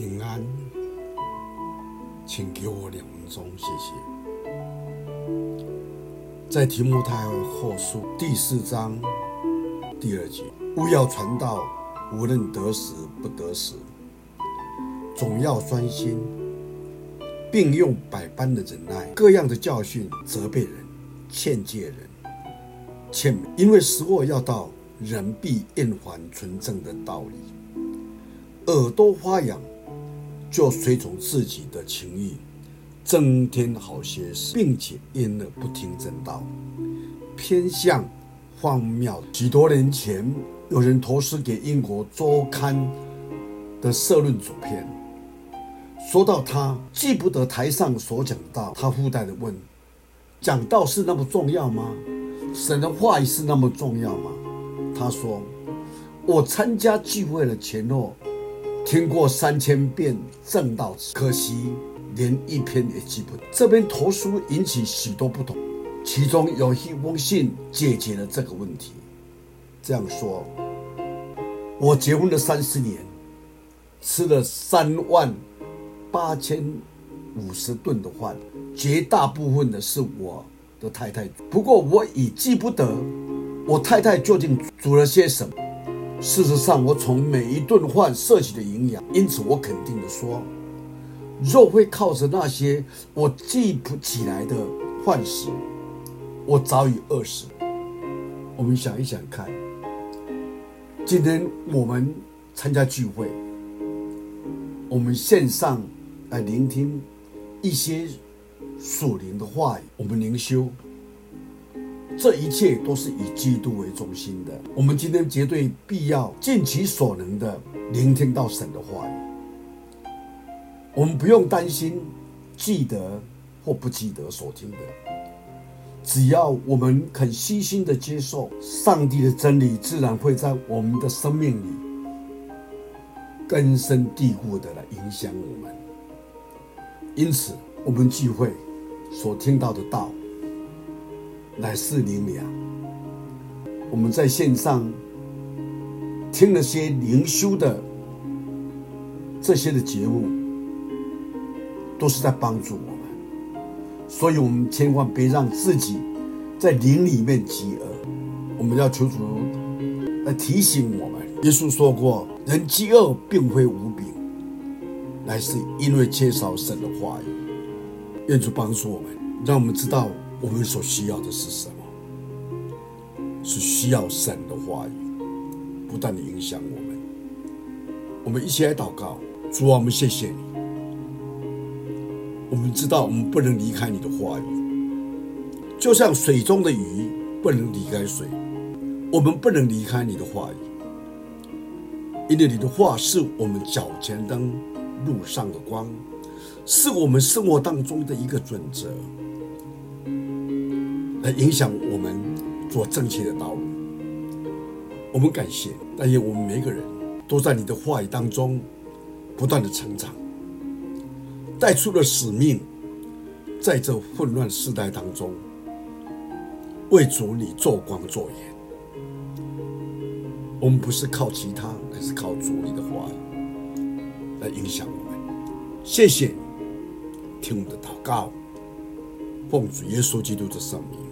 平安，请给我两分钟，谢谢。在提摩太后书第四章第二节，务要传道，无论得时不得时，总要专心，并用百般的忍耐、各样的教训责备人、劝诫人、劝，因为时候要到，人必厌烦纯正的道理。耳朵发痒，就随从自己的情欲，增添好些事，并且因而不听真道，偏向荒谬。许多年前，有人投书给英国周刊的社论主编，说到他记不得台上所讲道，他附带的问：讲道是那么重要吗？神的话语是那么重要吗？他说：我参加聚会的前后。听过三千遍证道，可惜连一篇也记不得。这篇投书引起许多不同，其中有一封信解决了这个问题。这样说：我结婚了三十年，吃了三万八千五十顿的饭，绝大部分的是我的太太。不过我已记不得我太太究竟煮了些什么。事实上，我从每一顿饭摄取的营养，因此我肯定地说，若会靠着那些我记不起来的饭食，我早已饿死。我们想一想看，今天我们参加聚会，我们线上来聆听一些属灵的话语，我们灵修。这一切都是以基督为中心的。我们今天绝对必要尽其所能的聆听到神的话语。我们不用担心记得或不记得所听的，只要我们肯悉心的接受上帝的真理，自然会在我们的生命里根深蒂固的来影响我们。因此，我们聚会所听到的道。乃是灵粮。我们在线上听了些灵修的这些的节目，都是在帮助我们，所以我们千万别让自己在灵里面饥饿。我们要求主来提醒我们，耶稣说过：“人饥饿并非无饼，乃是因为缺少神的话语。”愿主帮助我们，让我们知道。我们所需要的是什么？是需要神的话语，不断的影响我们。我们一起来祷告，主啊，我们谢谢你。我们知道我们不能离开你的话语，就像水中的鱼不能离开水，我们不能离开你的话语，因为你的话是我们脚前灯，路上的光，是我们生活当中的一个准则。来影响我们做正确的道路。我们感谢，但愿我们每个人都在你的话语当中不断的成长，带出了使命，在这混乱时代当中为主你做光做盐。我们不是靠其他，而是靠主你的话来影响我们。谢谢你，听我们的祷告，奉主耶稣基督的圣名。